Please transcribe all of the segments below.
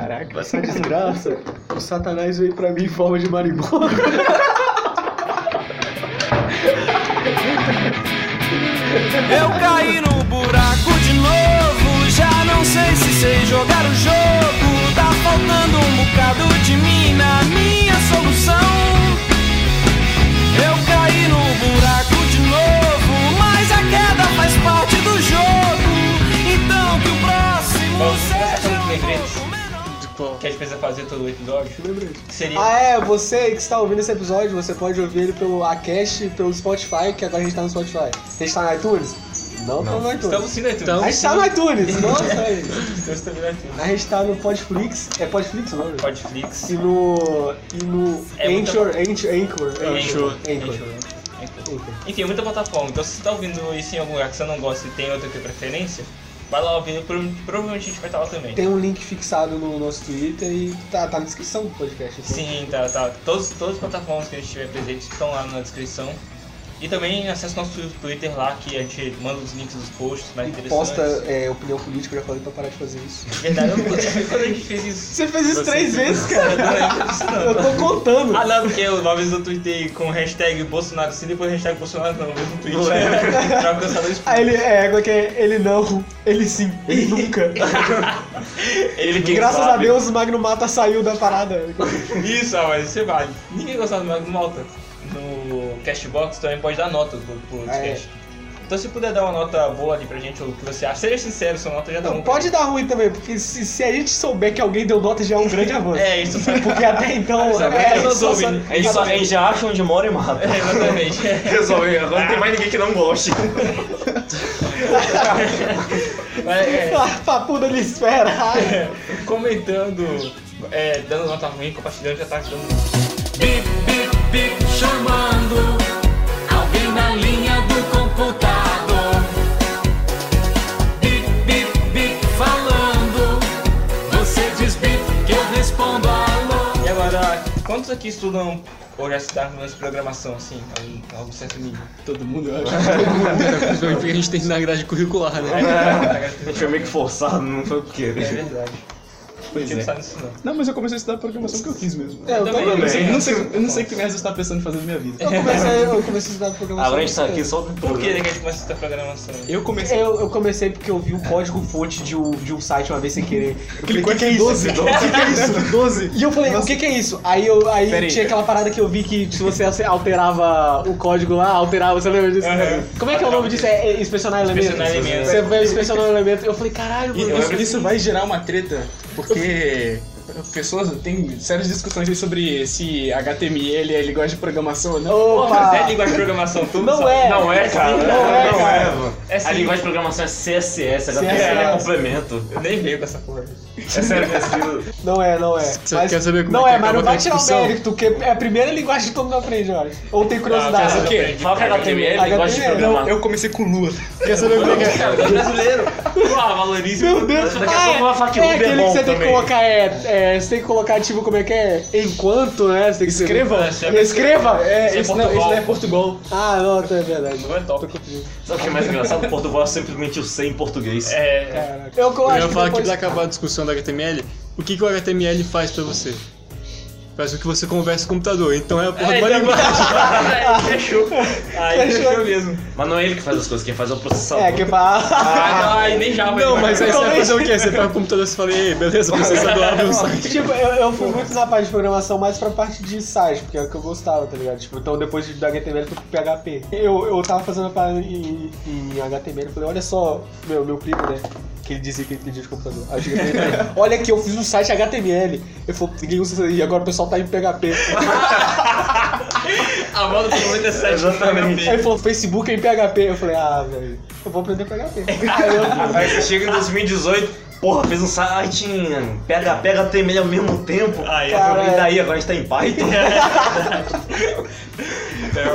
Caraca. Essa desgraça. O satanás veio pra mim em forma de marimbondo. Eu caí no buraco de novo. Já não sei se sei jogar o jogo. Tá faltando um bocado de mim na minha solução. Eu caí no buraco de novo. Mas a queda faz parte do jogo. Então que o próximo começar seja um Que a gente precisa fazer todo o episódio. Que seria. Ah, é, você que está ouvindo esse episódio, você pode ouvir ele pelo Acast, pelo Spotify, que agora a gente tá no Spotify. A gente tá no iTunes? Não, tá no iTunes. Estamos sim, tu? Então- A gente tá no iTunes, nossa. Estamos também no iTunes. A gente tá no Podflix, é Podflix o nome? Podflix. E no. E no. É Anchor, Anchor, Anchor. Anchor. Anchor. Anchor. Anchor. Enfim, muita plataforma. Então, se você tá ouvindo isso em algum lugar que você não gosta e tem outra que tem preferência, vai lá ouvindo. Pro- Provavelmente a gente vai estar lá também. Tem um link fixado no nosso Twitter e tá, tá na descrição do podcast. então. Sim, tá, tá. Todos, todas as plataformas que a gente tiver presente estão lá na descrição. E também acesse nosso Twitter lá, que a gente manda os links dos posts mais E interessantes. posta é, opinião política, eu já falei pra parar de fazer isso. Verdade, eu não gostei quando a gente fez isso. Você fez isso Você três fez. vezes, cara. Eu não não. Eu tô contando. Ah, não, porque uma vez eu tuitei com hashtag Bolsonaro sim, depois hashtag Bolsonaro não, mesmo tweet. pra alcançar dois Aí ele é, é que é? Ele não, ele sim, ele nunca. Ele quem Graças sabe. a Deus o Magno Mata saiu da parada. Isso, ah, mas você vale. Ninguém gostava do Magno Malta. Cashbox também pode dar nota pro, pro Ah, é. podcast. Então se puder dar uma nota boa ali pra gente, ou o que você acha, seja sincero, sua nota já tá Não, bom. pode dar ruim também, porque se, se a gente souber que alguém deu nota já é um grande avanço. É, isso sabe. Porque até então. Ah, é, eu não só- soube. só- A gente, só, a gente já acha onde mora e mata. É, exatamente. Resolve, agora não tem mais ninguém que não goste. Mas, é, Ah, papuda de espera. Comentando, é, dando nota ruim, compartilhando, já tá ajudando. Bip, chamando alguém na linha do computador. Bip, bip, bip, falando. Você diz bip que eu respondo alô. E agora, quantos aqui estudam ou já estudaram nessa programação, assim, a um, a um certo nível? Todo mundo, eu acho. Todo mundo, né? Principalmente porque a gente tem na grade curricular, né? A gente foi meio que forçado, não foi por É querer. verdade. Pois Porque não é. sabe disso não. Não, mas eu comecei a estudar programação porque eu quis mesmo. É, eu também, também. Eu não sei, eu não sei, eu não que merda você tá pensando em fazer na minha vida. Eu comecei, eu comecei a estudar programação. Agora a gente tá aqui só do Por que né, que a gente começa a estudar programação? Eu comecei. Eu, eu comecei porque eu vi um código fonte de um, de um site uma vez sem querer. Eu falei, o Clicou que, que é isso? 12, O que, que é isso? 12. E eu falei, o que, que é isso? Aí, eu, aí Pera aí. tinha aquela parada que eu vi que se você alterava o código lá, alterava, você lembra disso? Aham. Como é que é o nome disso? É, é inspecionar elementos. Inspecionar elementos. Você vai inspecionar um elemento. Eu falei, caralho, mano. isso, isso vai gerar uma treta, porque pessoas têm sérias discussões aí sobre se HTML é linguagem de programação ou não. Opa! é linguagem de programação, tudo Não sabe. é. Não é, cara. Não Não, é, é, cara. mano. É A sim. linguagem de programação é CSS, HTML é CSS. complemento. Eu nem veio com essa porra. É sério, minha. Não é, não é. Você Mas- quer saber como Não é que é, mas não vai a tirar o mérito, porque é a primeira linguagem que todo mundo aprende, eu acho. Ou tem curiosidade. Não, O quê? Fala que HTML é linguagem de HTML. programação. Eu comecei com Lua. Quer saber como é que é? É brasileiro. Ah, valorize. Meu Deus, Daqui a ah, pouco vai falar que é, é aquele bom que você tem que colocar, é, é, você tem que colocar, tipo, como é que é? Enquanto, né? Você tem que Escreva. Escreva! É, Isso não, não é Portugal. Ah, não, é verdade. Não é top. Sabe o que é mais engraçado? Portugal é simplesmente o C em português. É. Eu, eu Eu acho ia que falar que pra acabar a discussão do HTML, o que, que o HTML faz pra você? Faz com que você converse com o computador, então é a porra É, de uma então- linguagem. fechou. Aí Fechou. fechou mesmo. Mas não é ele que faz as coisas, quem faz é o processador. É, que pra... Ah, não, aí nem já vai. Não, mas aí você vai fazer o quê? Você pega o computador e você fala, ei, beleza, processador, abre um site. Tipo, eu, eu fui muito na parte de programação mais pra parte de site, porque é o que eu gostava, tá ligado? Tipo, então depois de- do HTML eu fui pro PHP. Eu, eu tava fazendo a parada em, em HTML, eu falei, olha só, meu, meu primo, né? Que ele dizia que ele entendia de computador. Aí pra ele, olha aqui, eu fiz um site HTML. Eu falei, e agora o pessoal tá em PHP. A moda do 97 Exatamente. Aí ele falou, Facebook é em PHP. Eu falei, ah, velho, eu vou aprender PHP. Aí eu. Aí você chega em 2018, porra, fez um site em PHP e HTML ao mesmo tempo. Aí, Cara, e daí, agora a gente tá em Python.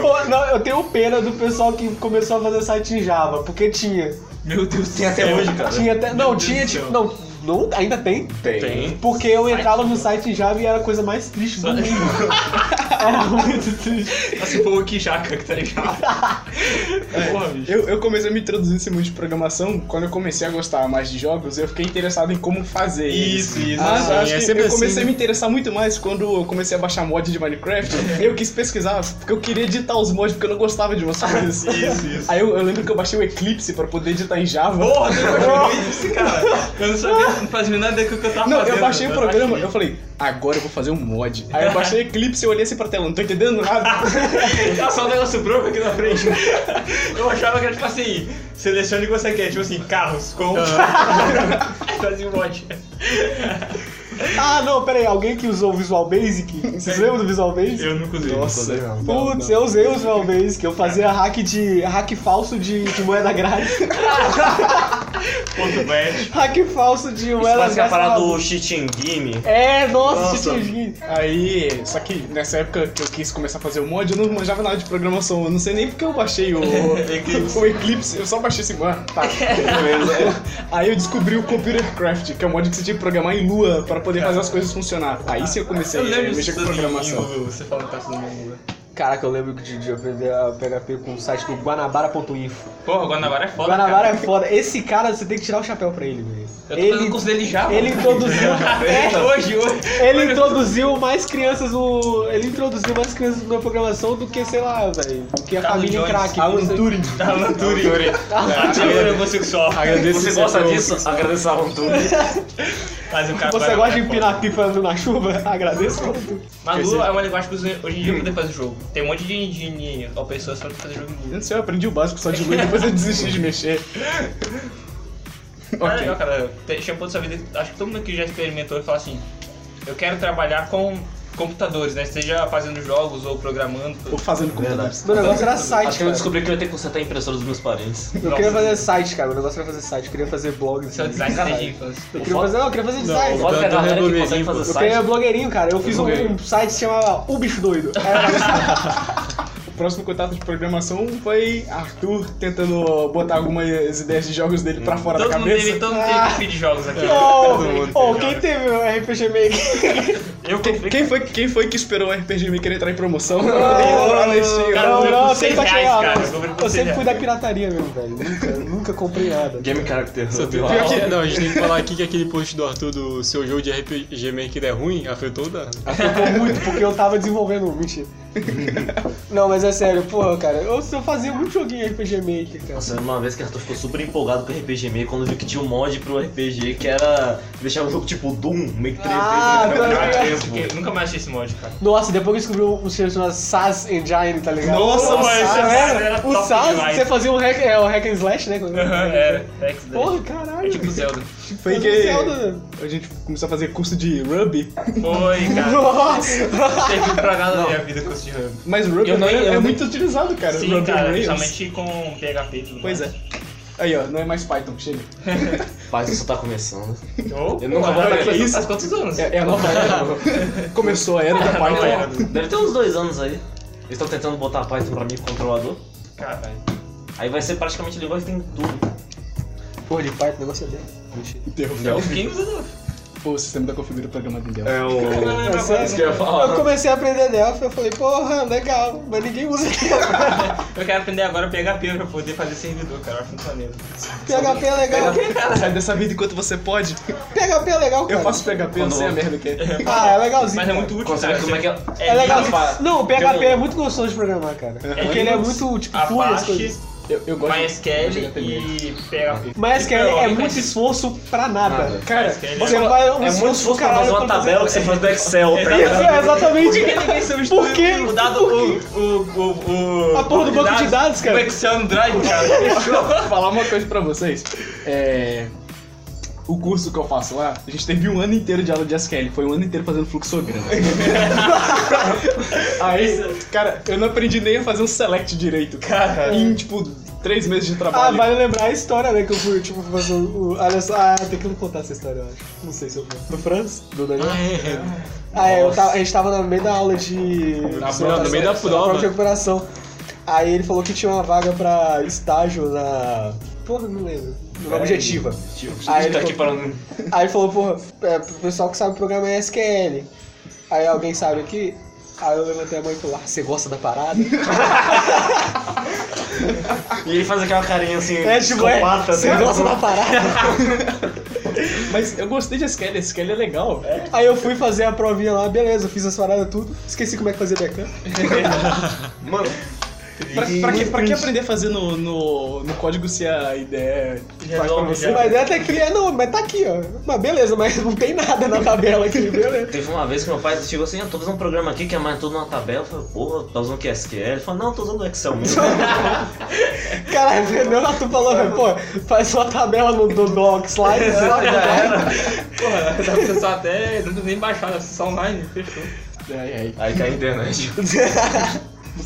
Pô, não, eu tenho pena do pessoal que começou a fazer site em Java, porque tinha. Meu Deus Tem até hoje, cara. Tinha até. Meu Não, Deus tinha do tipo. céu. Não, não, ainda tem. Tem. Porque eu entrava no site em Java e era a coisa mais triste do mundo. Era muito triste. Assim, pô, que jaca, tá ligado? Porra, bicho. Eu, eu comecei a me introduzir nesse mundo de programação quando eu comecei a gostar mais de jogos, eu fiquei interessado em como fazer. Isso, eles. isso. Ah, sim, eu acho é que sempre eu assim, comecei né? a me interessar muito mais quando eu comecei a baixar mod de Minecraft. eu quis pesquisar, porque eu queria editar os mods porque eu não gostava de umas coisas. Isso, isso. Aí eu, eu lembro que eu baixei o Eclipse pra poder editar em Java. Porra, tu imaginou isso, cara? Eu não sabia, não fazia a menor ideia do que eu tava Não, fazendo. eu baixei o programa, baixei. eu falei, agora eu vou fazer um mod. Aí eu baixei o Eclipse e olhei assim pra tela, não tô entendendo nada. Tá só um negócio branco aqui na frente. Eu achava que era tipo assim, selecione o que você quer, tipo assim, carros com. Fazia um mod. Ah, não, pera aí. Alguém que usou o Visual Basic? Vocês lembram do Visual Basic? Eu nunca usei. Nossa. Não, Putz, não. eu usei o Visual Basic. Eu fazia hack de hack falso de, de moeda grátis. Ponto bet. hack falso de Isso moeda parece que é a grátis. parada do cheating game. É, nossa, Nossa. Titi Aí, só que nessa época que eu quis começar a fazer o mod, eu não manjava nada de programação. Eu não sei nem porque eu baixei o, Eclipse. o Eclipse. Eu só baixei esse mod. Tá, beleza. Aí eu descobri o Computer Craft, que é um mod que você tinha que programar em Lua pra poder fazer as coisas funcionar. Aí sim eu comecei Eu a mexer com programação. domingo, Você falando que tá tudo bem, Caraca, eu lembro de, de aprender a PHP com o site do Guanabara.info. Porra, o Guanabara é foda. Guanabara cara. é foda. Esse cara, você tem que tirar o chapéu pra ele, velho. Eu tô fazendo o curso dele já. Ele mano. introduziu. é, Hoje, hoje. ele introduziu mais crianças no. Ele introduziu mais crianças na programação do que, sei lá, velho. Do que a Carlos família Jones, crack. Alan Você- Turing. Alan Turing. Alan homossexual. Agradeço Você gosta disso? Agradeço a Aventura. Mas o cara Você gosta de é empinar pipa na chuva? Agradeço. Lua é uma linguagem que hoje em dia poder fazer jogo. Tem um monte de, de, de pessoas pra fazer jogo em não sei, eu aprendi o básico só de Lua e depois eu desisti de mexer. É Ok. legal, cara. Ponto da sua vida, acho que todo mundo que já experimentou e fala assim, eu quero trabalhar com computadores, né? Seja fazendo jogos ou programando. Ou fazendo computadores. Meu negócio era site, Acho que eu cara. descobri que eu ia ter que consertar a impressora dos meus parentes. Eu queria fazer site, cara. Meu negócio era fazer site. Eu queria fazer blog. Seu design desde a infância. Eu queria fazer, não, eu queria fazer design. é a Então, galera que consegue fazer Eu site. queria blogueirinho, cara. Eu fiz um, um site que se chamava O Bicho Doido. Era- O próximo contato de programação foi Arthur tentando botar algumas ideias de jogos dele pra fora Todo da mundo cabeça. teve, todo mundo teve Ah. perfil de jogos aqui. Oh, oh, quem teve o RPG Maker? Eu Quem, quem foi, quem foi que esperou o RPG Maker entrar em promoção? Não, Lá na Steam. Cara, eu não, não, eu sempre reais, ah, cara. não. Eu sempre fui da pirataria mesmo, velho. Nunca, nunca comprei nada. Game Character. Que, não, a gente tem que falar aqui que aquele post do Arthur do seu jogo de RPG Maker é ruim, afetou da. Afetou muito, porque eu tava desenvolvendo. Mentira. Não, mas é sério, porra, cara. Eu, eu fazia muito joguinho RPG Maker, cara. Nossa, uma vez que Arthur ficou super empolgado com o RPG Maker quando viu que tinha um mod pro RPG que era deixar o jogo tipo Doom, meio que 3D. Ah, né? tá Cara, eu nunca mais achei esse mod, cara. Nossa, depois que eu descobri um sistema chamado SAS Engine, tá ligado? Nossa, o esse SAS, era era, o top SAS, demais. você fazia um hack, é, o hack and slash, né? Era, X Porra, É caralho. tipo Zelda. Foi Mas que o Zelda- a gente começou a fazer curso de Ruby. Foi, cara. Nossa! Não teve pra nada na minha vida com esse Hub. Mas Ruby Eu nem- é, eu é nem- muito utilizado, cara. Sim, Ruby cara, Rails. principalmente com PHP e tudo Pois é. mais. Aí, ó, não é mais Python, chega. Paz, isso tá começando. Oh, Eu nunca vou faz- isso. Faz quantos anos? É, é a nova era. Começou a era da Python. era. Deve ter uns dois anos aí. Eles estão tentando botar Python pra mim controlador. Caralho. Aí vai ser praticamente linguagem que tem tudo. Porra, de Python, o negócio é dele. Quem usa Delphi? Pô, o sistema da configura programado em Delphi. É o. É sério? Isso que eu ia falar. Eu comecei a aprender Delphi, eu falei, porra, legal, mas ninguém usa Delphi. Eu quero aprender agora PHP pra poder fazer servidor, cara. Acho muito maneiro. PHP é legal. Sai dessa vida enquanto você pode. PHP é legal, cara. Eu faço PHP, eu sei a merda que é. Ah, é legalzinho. Mas é cara. muito útil, cara. como é que é? É legal. Rafa, Não, o PHP é muito gostoso de programar, cara. Porque ele é muito, tipo, fluido as coisas. Eu, eu gosto MySQL e PHP. Mas que é, é muito esforço pra nada. Nada. Cara, MySQL Você Você- vai um É muito esforço pra fazer uma tabela que você faz do Excel, tá É, é, exatamente. Por que ninguém substituiu Por quê? o dado, o, o, o. A porra do banco de dados, cara. O Excel no Drive, cara. Vou falar uma coisa pra vocês. É. O curso que eu faço lá, a gente teve um ano inteiro de aula de SQL. Foi um ano inteiro fazendo fluxograma. Aí, cara, eu não aprendi nem a fazer um select direito. Cara, em tipo, três meses de Ah, trabalho. vale lembrar a história, né? Que eu fui, tipo, fazer o. Olha só, ah, tem que não contar essa história, eu acho. Não sei se eu vou. Do Franz? Do Daniel? Ah, é, eu tava- a gente tava no meio da aula de. Na de prova, no meio da prova. prova de recuperação. Aí ele falou que tinha uma vaga pra estágio na. Porra, não lembro. Na objetiva. A Aí gente tá ele aqui falando. Aí ele falou, porra, é, pro pessoal que sabe programar em SQL. Aí alguém sabe aqui? Aí eu levantei a mão e falei, ah, você gosta da parada? E ele faz aquela carinha assim, É, tipo, é, você né? gosta da parada? Mas eu gostei de Skelly, Skelly é legal. Aí eu fui fazer a provinha lá, beleza, fiz as paradas tudo, esqueci como é que fazia backup. Mano, Pra, pra, que, pra que aprender a fazer no, no, no código se a ideia faz pra você? já. Mas até criar, não, mas tá aqui, ó. Mas beleza, mas não tem nada na tabela aqui, beleza. teve uma vez que meu pai chegou assim, eu tô fazendo um programa aqui que é mais tudo numa tabela. Eu falei, porra, tá usando o que SQL? Ele falou, não, tô usando o Excel mesmo. Caralho, meu tu falou, pô, faz uma tabela no do Docs lá e só já era. Porra, dá pra até. Não nem baixar, acessar online, fechou. Ai, ai. Aí cai a internet.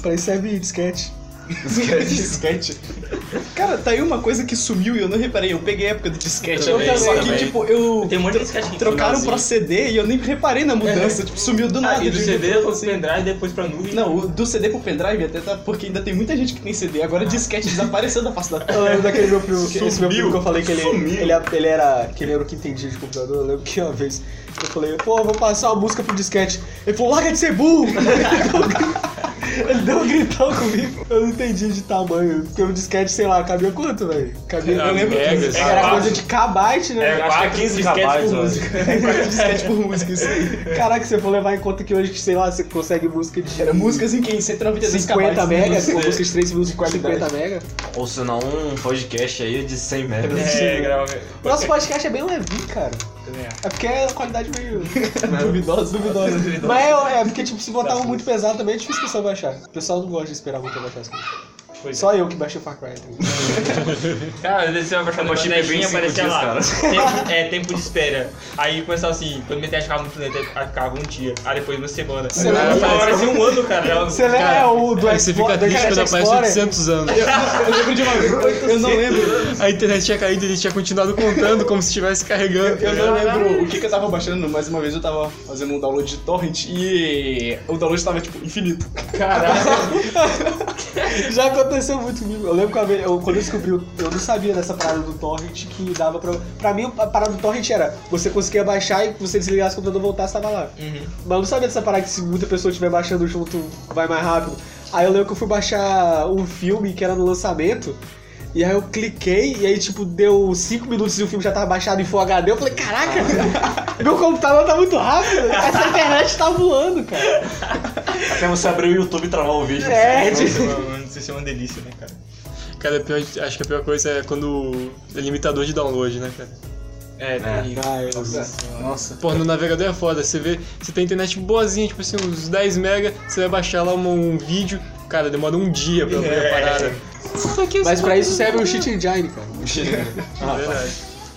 Pra isso serve disquete. disquete. Cara, tá aí uma coisa que sumiu e eu não reparei. Eu peguei a época do disquete. Eu também, Só que, também. tipo, eu. Tem um monte de disquete aqui. Trocaram pra CD e eu nem reparei na mudança. Tipo, sumiu do nada. Ah, e do CD pro assim. pendrive depois pra nuvem. Não, o do CD pro pendrive até tá. Porque ainda tem muita gente que tem CD. Agora disquete desapareceu da face da Eu terra. lembro daquele meu primo, que, esse meu primo que eu falei que ele, ele, ele era. que ele era o que entendia de computador. Eu lembro que uma vez eu falei, pô, vou passar uma música pro disquete. Ele falou, larga de ser burro! Ele deu um gritão comigo. Eu não entendi de tamanho. Porque o disquete, sei lá, cabia quanto, velho? Cabia. Eu lembro que era É, coisa de kbyte, né? É, acho que é quatro 15 disquetes kbytes, por música. disquete por música, isso aí. Caraca, se eu for levar em conta que hoje, sei lá, você consegue música de. Era músicas em quem? 192 50 KB, megas, né? com música de 3 minutos de qualidade. 50 megas. Ou senão um podcast aí de 100 megas. É, grava. Nosso podcast é bem levinho, cara. É. É porque é a qualidade meio. Duvidosa, duvidosa. Mas é, é porque, tipo, se botar um muito pesado também é difícil o pessoal baixar. O pessoal não gosta de esperar muito pra baixar as coisas. Pois Só eu que baixei o Far Cry. ligado? Cara, às vezes você vai baixar no Eu achei bonequinho e aparecia dias, lá. Tempo, é, tempo de espera. Aí começava assim, quando minha internet ficava muito lenta, ficava um dia. Aí depois uma semana. Você lembra- parecia um ano, cara. Você lembra Cara, é, o do Aí você fica Xbox- triste quando aparece Explorer? 800 anos. Eu lembro de uma vez. Eu, eu não lembro. A internet tinha caído e ele tinha continuado contando como se estivesse carregando. Eu não lembro o que, que eu tava baixando, mas uma vez eu tava fazendo um download de torrent e o download tava tipo infinito. Já aconteceu muito comigo. Eu lembro que eu, quando eu descobri, eu não sabia dessa parada do torrent que dava pra. Pra mim, a parada do torrent era você conseguia baixar e você desligasse o computador voltasse, tava lá. Uhum. Mas eu não sabia dessa parada que se muita pessoa estiver baixando junto, vai mais rápido. Aí eu lembro que eu fui baixar um filme que era no lançamento. E aí eu cliquei e aí, tipo, deu 5 minutos e o filme já tava baixado em Full HD. Eu falei, caraca, meu computador tá muito rápido. Essa internet tá voando, cara. Até você abrir o YouTube e travar o vídeo. É, Nossa, tipo, isso é uma delícia, né, cara? Cara, a pior- acho que a pior coisa é quando é limitador de download, né, cara? É, terrível. Ai, Nossa. Nossa. Pô, no navegador é foda, você vê, você tem internet boazinha, tipo assim, uns 10 mega, você vai baixar lá um, um vídeo, cara, demora um dia pra abrir a parada. Mas pra isso serve o cheat engine, cara. É verdade.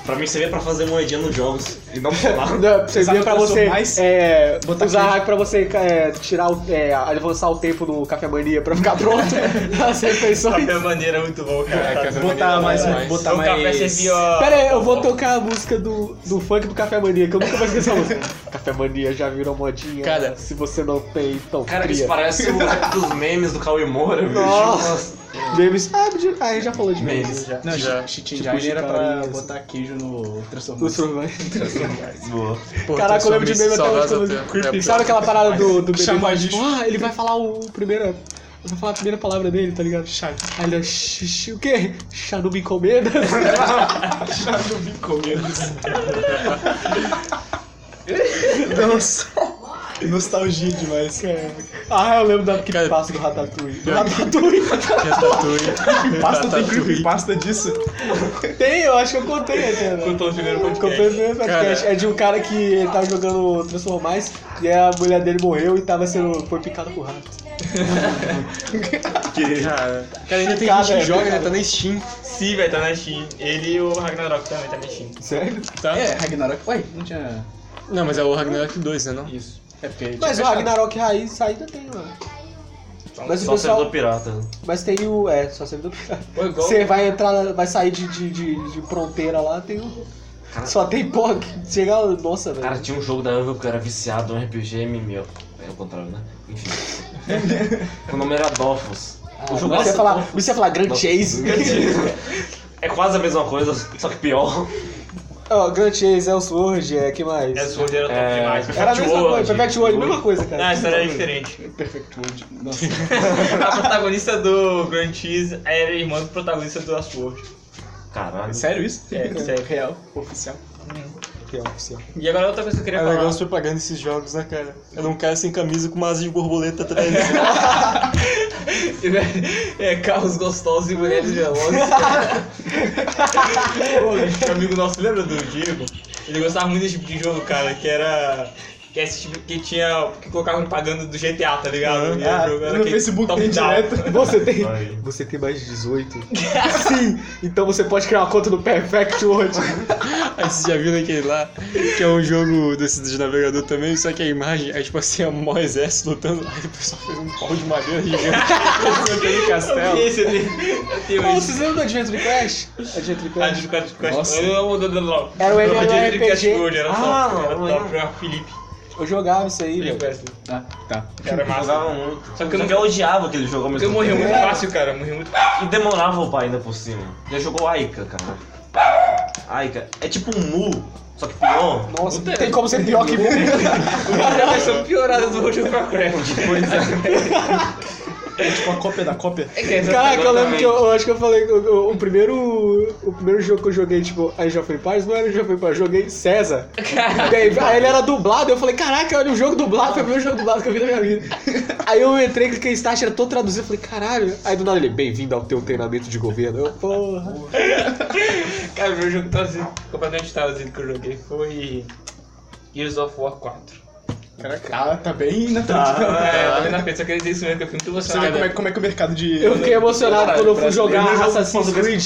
Pra mim servia pra fazer moedinha nos jogos e não falar. Não, via pra eu sou você mais? é, Botar usar hack pra você é, tirar o, é, avançar o tempo no Café Mania pra ficar pronto nas refeições. Café maneira é muito bom, cara. Café Botar mais. Demais. Botar o café mais. servia. Pera aí, eu vou tocar a música do, do funk do Café Mania, que eu nunca vou esquecer essa música. Café Mania já virou modinha. Cara. se você não tem, então Cara, cria. isso parece o rap dos memes do Cauê Moura, bicho. Nossa. Memes. Ah, de- ah, já falou de memes. Memes. Já. Não, Já. cheat Tipo, era pra chicarinhas. botar queijo no Transformers. Transformers. Boa. Caraca, eu lembro de meme até hoje. saudades quando- até. Creepy. É, Sabe aquela parada do, do bebê tipo, ah, ele vai falar o primeiro. Ele vai falar a primeira palavra dele, tá ligado? Chá. Aí ele é xixi, o quê? Chá encomenda. Já não vi comendo. Nossa. Nostalgia demais. ah, eu lembro Cara, passo do Ratatouille. Do Ratatouille. Ratatouille. Pasta tem creepypasta disso? Tem, eu acho que eu contei até, né? Contou no primeiro podcast. no meu podcast. É de um cara que ele tava jogando Transformais e a mulher dele morreu e tava sendo. foi picada por rato. Cara, cara, ainda tem Cara, gente que é joga, né? Tá na Steam. Sim, vai tá na Steam. Ele e o Ragnarok também tá na Steam. Sério? Tá? É, Ragnarok. Ué, não tinha. Não, mas é o Ragnarok 2, né? Não? Isso. É porque. Mas o tinha fechado. Ragnarok Raiz ainda tem, mano. Mas o Só pessoal. servidor pirata. Mas tem o. É, só servidor. Pô, igual- Você vai entrar, vai sair de, de, de, de fronteira lá, tem o. Cara- Só tem pó. Chega. Nossa, velho. Cara, tinha um jogo da Evo que eu era viciado, um RPG MMO. É o contrário, né? Enfim. o nome era Dofus. Ah, você ia falar, você ia falar Grand. Chase. É quase a mesma coisa, só que pior. Ó, Grand Chase, Elsword, é, que mais? Essa Sword era top É, demais. Era a mesma coisa, World. Perfect World, mesma coisa, cara. Ah, a história era diferente. Perfect World. Nossa. A protagonista do Grand Cheese era irmã do protagonista do Asword. Caralho. Sério isso? É, sério. Real, oficial. Que é oficial. E agora outra coisa que eu queria É falar. legal as propagandas desses jogos, né, cara? Era um cara sem camisa com uma asa de borboleta atrás. É, carros gostosos e mulheres velozes. Pô, gente, um amigo nosso, lembra do Diego? Ele gostava muito desse tipo de jogo, cara, que era. Que, é esse tipo, que tinha. que colocava propaganda do GTA, tá ligado? O Ah, jogo no Facebook tem direto. Você tem, Vai. você tem mais de 18? Sim! Então você pode criar uma conta no Perfect World. Aí você já viu aquele lá, que é um jogo desse de navegador também, só que a imagem é tipo assim, é um maior exército lutando, aí o pessoal fez um pau de madeira gigante naquele castelo. Esse eu tenho. Eu tenho Pô, esse. vocês lembram do Adventure Crash? Adventure Ah, Crash? de Quest Quest. Nossa. Não, não, não, não. Era o MMORPG. Quest World, Era Ah, top. Era não, top. não. Era Felipe. Eu jogava isso aí, Felipe velho. Ah, tá. Era massa. Jogava muito. Só que eu eu, não- odiava aquele jogo ao mesmo eu morri muito fácil, cara. Morri muito fácil. E demorava o pai ainda por cima. Já jogou Aika, cara. Aika. É tipo um Mu, só que pior. Nossa, não tem como ser pior que Mu. O cara a versão piorada do World of Warcraft. É tipo a cópia da cópia. É que essa- Caraca, eu lembro que eu, eu acho que eu falei, o, o- o primeiro o primeiro jogo que eu joguei, tipo, aí já foi Paz, não era já foi Paz, eu joguei César. Daí, aí ele era dublado, eu falei, caraca, olha o jogo dublado, foi o primeiro jogo dublado que eu vi na minha vida. Aí eu entrei, cliquei em Start, era todo traduzido, eu falei, caralho. Aí do nada ele, bem-vindo ao teu treinamento de governo. Eu, porra. Cara, o meu jogo traduzido, completamente traduzido que eu joguei foi Gears of War 4. Caraca, ah, tá bem na É, tá vendo a pena, só queria dizer isso mesmo, que eu fiquei muito Você vê emocionado. como é, como é que o mercado de. Eu fiquei emocionado quando eu fui jogar jogo Assassin's. Creed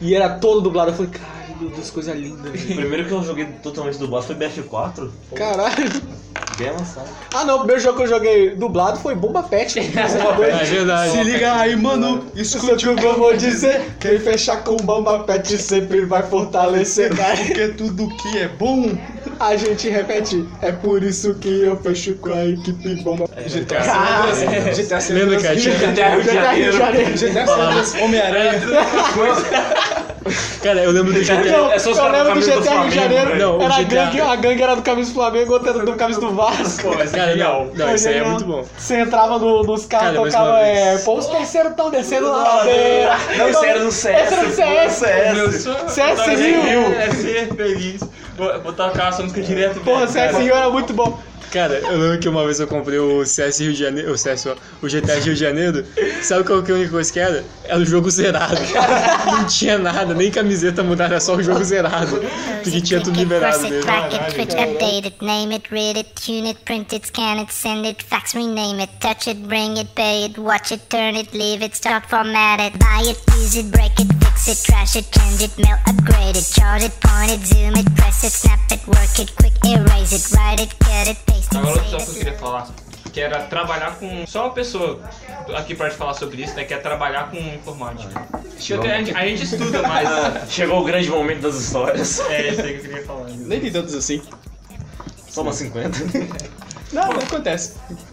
e era todo dublado. Eu falei, caralho, meu Deus, coisa linda. O velho." primeiro que eu joguei totalmente dublado foi BF4. Caralho. Bem avançado. Ah não, o primeiro jogo que eu joguei dublado foi Bomba Pet. É verdade. Se liga aí, mano. Escute o que eu vou dizer. Quem fechar com Bomba Pet sempre vai fortalecer. Porque tudo que é bom. A gente repete. É por isso que eu fecho com a equipe Bomba GTA Ah, San GTA San? Tinha- GTA Rio de Janeiro. GTA San Andreas, Homem-Aranha. Cara, eu lembro do GTA. Não, É só eu lembro do com a camisa do GTA Rio de Janeiro. Não, era a GTA. gangue, a gangue era do camisa do Flamengo, outra era do camisa do Vasco. Pô, mas é Cara, não, não, isso aí é muito bom. Você entrava no- nos carros, Cara, mais tocava, é, pô, os parceiros estão descendo a ladeira. Não, isso era no CS. Esse era no CS. CS. Rio. É ser feliz. Vou, vou tocar essa música direto. Porra. CS Rio era muito bom. Cara, eu lembro que uma vez eu comprei o CS Rio de Janeiro, o CS, ó, o GTA Rio de Janeiro. Sabe qual que é a única coisa que era? Era o jogo zerado. Não tinha nada, nem camiseta mudada, era só o jogo zerado. Porque tinha tudo liberado mesmo. crack it, switch, update it, name it, read it, tune it, print it, scan it, send it, fax, rename it, touch it, bring it, pay it, watch it, turn it, leave it, start, format it, buy it, use it, break it, fix it, trash it, change it, mail, upgrade it, chart it, point it, zoom it, press it, snap it, work it, quick erase it, write it, cut it, paste it, Agora outra que eu queria falar, que era trabalhar com. Só uma pessoa aqui pode falar sobre isso, né? Que é trabalhar com informática. Acho que até a, gente, a gente estuda mais. Chegou o grande momento das histórias. É isso aí que eu queria falar. Nem tem tantos assim. Só uma 50. Não, não acontece.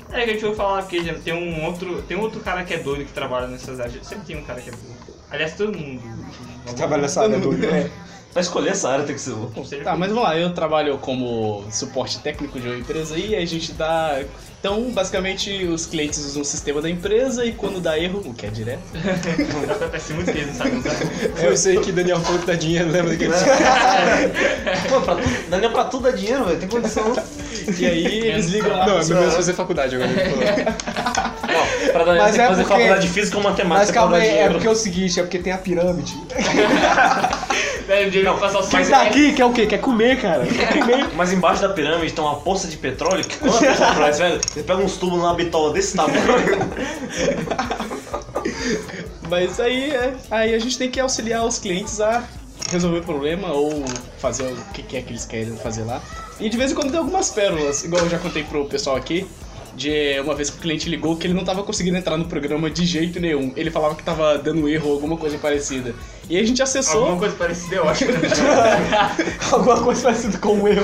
É que a gente vai falar já tem um outro. Tem outro cara que é doido que trabalha nessas áreas. Sempre tem um cara que é doido. Aliás, todo mundo. Trabalha nessa área do. Pra escolher essa área tem que ser louco. Tá, mas vamos lá, eu trabalho como suporte técnico de uma empresa e a gente dá. Então, basicamente, os clientes usam o sistema da empresa e quando dá erro, o que é direto, acontece muito que eles não sabem usar. Foi isso aí que Daniel falou que dá dinheiro, lembra daquele? Pô, pra tudo, Daniel, pra tudo dá dinheiro, velho. Tem condição. e aí eles ligam lá. Não, é seu- fazer faculdade agora. Não, pra Daniel Mas tem é que fazer porque- faculdade de física ou matemática. Mas calma aí, é porque é o seguinte, é porque tem a pirâmide. Daí o Diego passar o Quem tá aqui quer o quê? Quer comer, cara. Quer comer. Mas embaixo da pirâmide tem uma poça de petróleo que quando a pessoa traz, velho, você pega uns tubos numa bitola desse tamanho. Mas aí, é- aí a gente tem que auxiliar os clientes a resolver o problema ou fazer o que que é que eles querem fazer lá. E de vez em quando tem algumas pérolas, igual eu já contei pro pessoal aqui, de uma vez que o cliente ligou que ele não tava conseguindo entrar no programa de jeito nenhum. Ele falava que tava dando erro ou alguma coisa parecida. E a gente acessou. Alguma coisa parecida é ótimo. Alguma coisa parecida com um erro.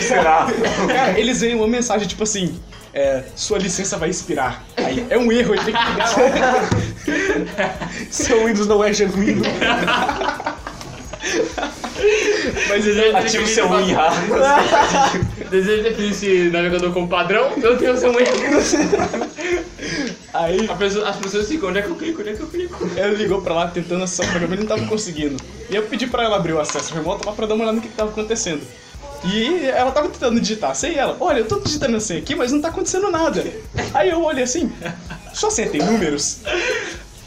Será? Cara, eles veem uma mensagem tipo assim: é, sua licença vai expirar. Aí é um erro, ele tem que ligar lá. Seu Windows não é genuíno. Mas ele Ativa o seu WinRAR. Desejo definir esse navegador como padrão, eu tenho o seu erro. Aí pessoa- as pessoas ficam, onde é que eu clico, onde é que eu clico? ela ligou pra lá tentando acessar o programa e não tava conseguindo. E eu pedi pra ela abrir o acesso remoto lá pra dar uma olhada no que, que tava acontecendo. E ela tava tentando digitar a senha e ela, olha, eu tô digitando a senha aqui, mas não tá acontecendo nada. Aí eu olhei assim, sua senha tem números?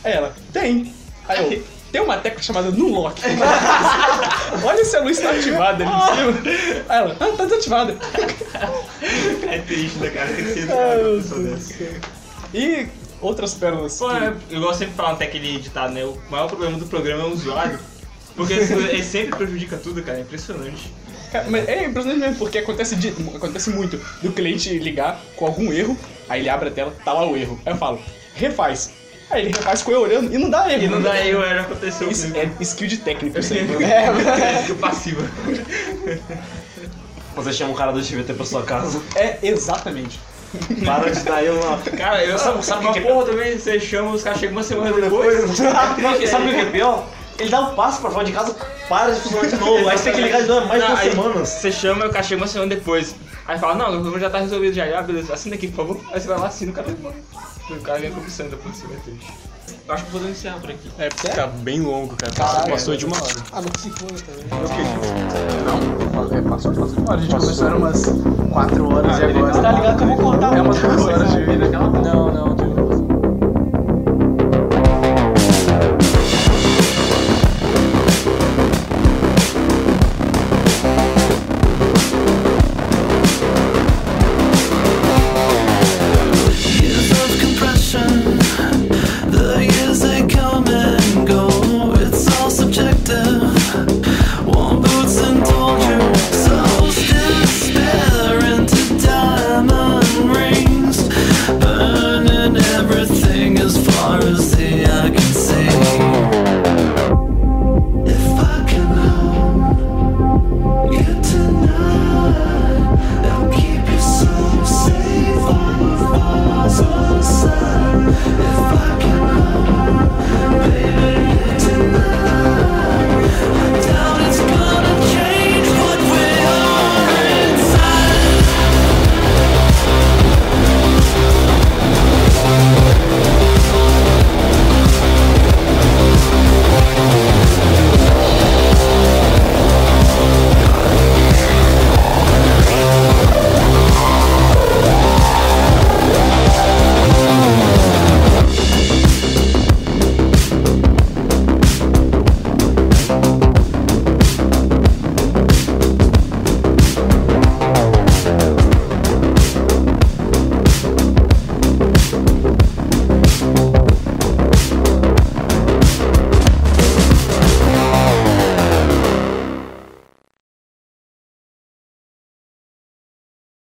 Aí ela, tem. Aí eu, tem uma tecla chamada Nulock. olha se a luz tá ativada ali em cima. Aí ela, ah, tá desativada. É triste, né, cara? Tem que ser educado. E outras pérolas. Pô, que- eu gosto sempre de falar até aquele ditado, né? O maior problema do programa é o usuário. Porque ele sempre prejudica tudo, cara. É impressionante. Cara, mas é impressionante mesmo, porque acontece, de- acontece muito do cliente ligar com algum erro, aí ele abre a tela, tá lá o erro. Aí eu falo, refaz. Aí ele refaz com eu olhando e não dá erro. E não dá eu, era aconteceu Isso comigo. é skill de técnico, isso aí. É, é passiva. Você chama o cara do TVT pra sua casa. É, exatamente. Para de dar eu uma. Cara, eu Sabe- sabe uma que que é porra também, você chama, os caras chegam uma semana depois. Não, sabe o que é pior? Ele dá um passo pra fora de casa, para de funcionar de novo. Aí você tem que ligar de novo mais Não, duas semanas. Você chama, o cara chega uma semana depois. Aí fala, não, o problema já tá resolvido já. Ah, beleza, assina aqui, por favor. Aí você vai lá, assina, o cara vai O cara vem cobiçando depois, você vai ter. Eu acho que podemos encerrar por aqui. É, fica bem longo, cara. Caralho, Passou de uma hora. Ah, que se foda também. Não, é, passou, passou de uma hora. A gente começou era umas 4 horas e agora. Tá ligado que eu vou cortar É umas muita 2 coisa. horas de vida. Não, não, tu-